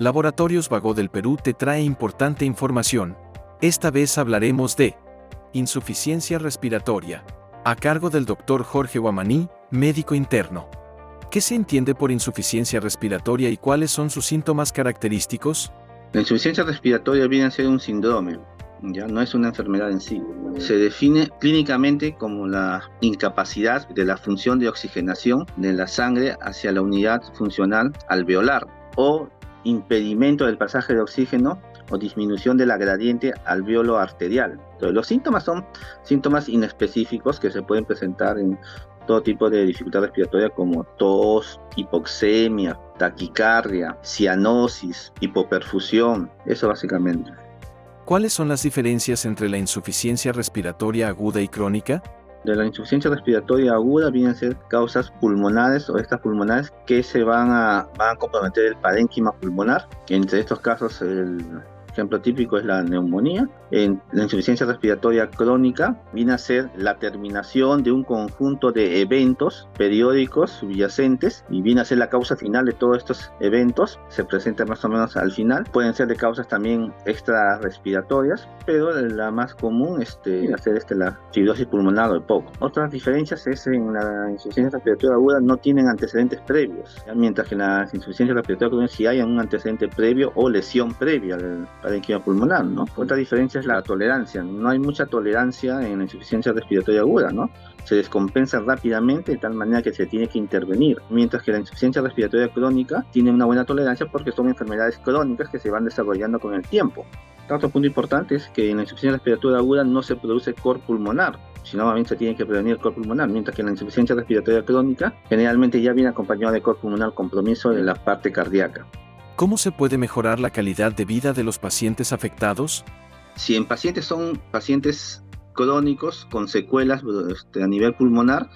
Laboratorios Vago del Perú te trae importante información. Esta vez hablaremos de insuficiencia respiratoria, a cargo del doctor Jorge Guamaní, médico interno. ¿Qué se entiende por insuficiencia respiratoria y cuáles son sus síntomas característicos? La insuficiencia respiratoria viene a ser un síndrome, ya no es una enfermedad en sí. Se define clínicamente como la incapacidad de la función de oxigenación de la sangre hacia la unidad funcional alveolar o impedimento del pasaje de oxígeno o disminución de la gradiente alveolo arterial. Entonces, los síntomas son síntomas inespecíficos que se pueden presentar en todo tipo de dificultad respiratoria como tos, hipoxemia, taquicardia, cianosis, hipoperfusión, eso básicamente. ¿Cuáles son las diferencias entre la insuficiencia respiratoria aguda y crónica? De la insuficiencia respiratoria aguda vienen a ser causas pulmonares o estas pulmonares que se van a, van a comprometer el parénquima pulmonar. Entre estos casos el ejemplo típico es la neumonía. En la insuficiencia respiratoria crónica viene a ser la terminación de un conjunto de eventos periódicos subyacentes y viene a ser la causa final de todos estos eventos. Se presenta más o menos al final. Pueden ser de causas también extra respiratorias, pero la más común este, viene a ser este, la fibrosis pulmonar o el POC. Otras diferencias es en la insuficiencia respiratoria aguda no tienen antecedentes previos, mientras que en la insuficiencia respiratoria crónica sí hay un antecedente previo o lesión previa parénquima pulmonar, ¿no? Otra diferencia es la tolerancia. No hay mucha tolerancia en la insuficiencia respiratoria aguda, ¿no? Se descompensa rápidamente de tal manera que se tiene que intervenir, mientras que la insuficiencia respiratoria crónica tiene una buena tolerancia porque son enfermedades crónicas que se van desarrollando con el tiempo. Otro punto importante es que en la insuficiencia respiratoria aguda no se produce cor pulmonar, sino más bien se tiene que prevenir cor pulmonar, mientras que en la insuficiencia respiratoria crónica generalmente ya viene acompañado de cor pulmonar compromiso de la parte cardíaca. ¿Cómo se puede mejorar la calidad de vida de los pacientes afectados? Si en pacientes son pacientes crónicos con secuelas este, a nivel pulmonar,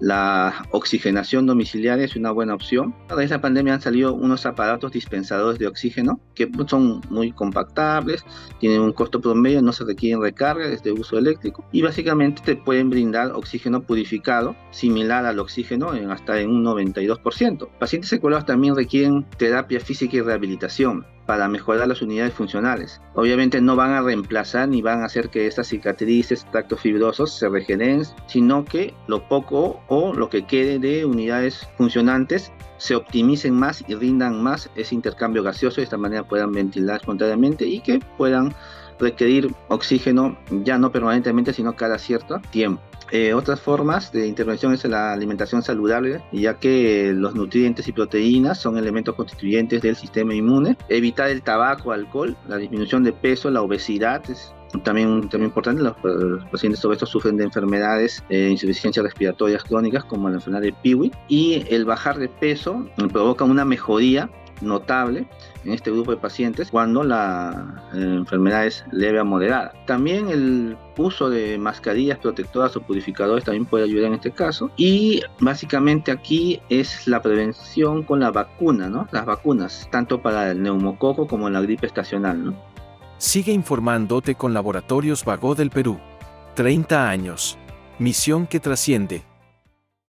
la oxigenación domiciliaria es una buena opción. A raíz de la pandemia han salido unos aparatos dispensadores de oxígeno que son muy compactables, tienen un costo promedio, no se requieren recargas de uso eléctrico y básicamente te pueden brindar oxígeno purificado similar al oxígeno en hasta en un 92%. Pacientes secuelados también requieren terapia física y rehabilitación para mejorar las unidades funcionales. Obviamente no van a reemplazar ni van a hacer que estas cicatrices, tractos fibrosos se regeneren, sino que lo poco o lo que quede de unidades funcionantes se optimicen más y rindan más ese intercambio gaseoso, de esta manera puedan ventilar espontáneamente y que puedan requerir oxígeno ya no permanentemente, sino cada cierto tiempo. Eh, otras formas de intervención es la alimentación saludable, ya que los nutrientes y proteínas son elementos constituyentes del sistema inmune. Evitar el tabaco, alcohol, la disminución de peso, la obesidad es también tema importante, los, pacientes obesos sufren de enfermedades, eh, insuficiencias respiratorias crónicas como la enfermedad de Piwi y el bajar de peso provoca una mejoría notable en este grupo de pacientes cuando la eh, enfermedad es leve a moderada. También el uso de mascarillas protectoras o purificadores también puede ayudar en este caso. Y básicamente aquí es la prevención con la vacuna, ¿no? Las vacunas, tanto para el neumococo como la gripe estacional, ¿no? Sigue informándote con Laboratorios Vago del Perú. 30 años. Misión que trasciende.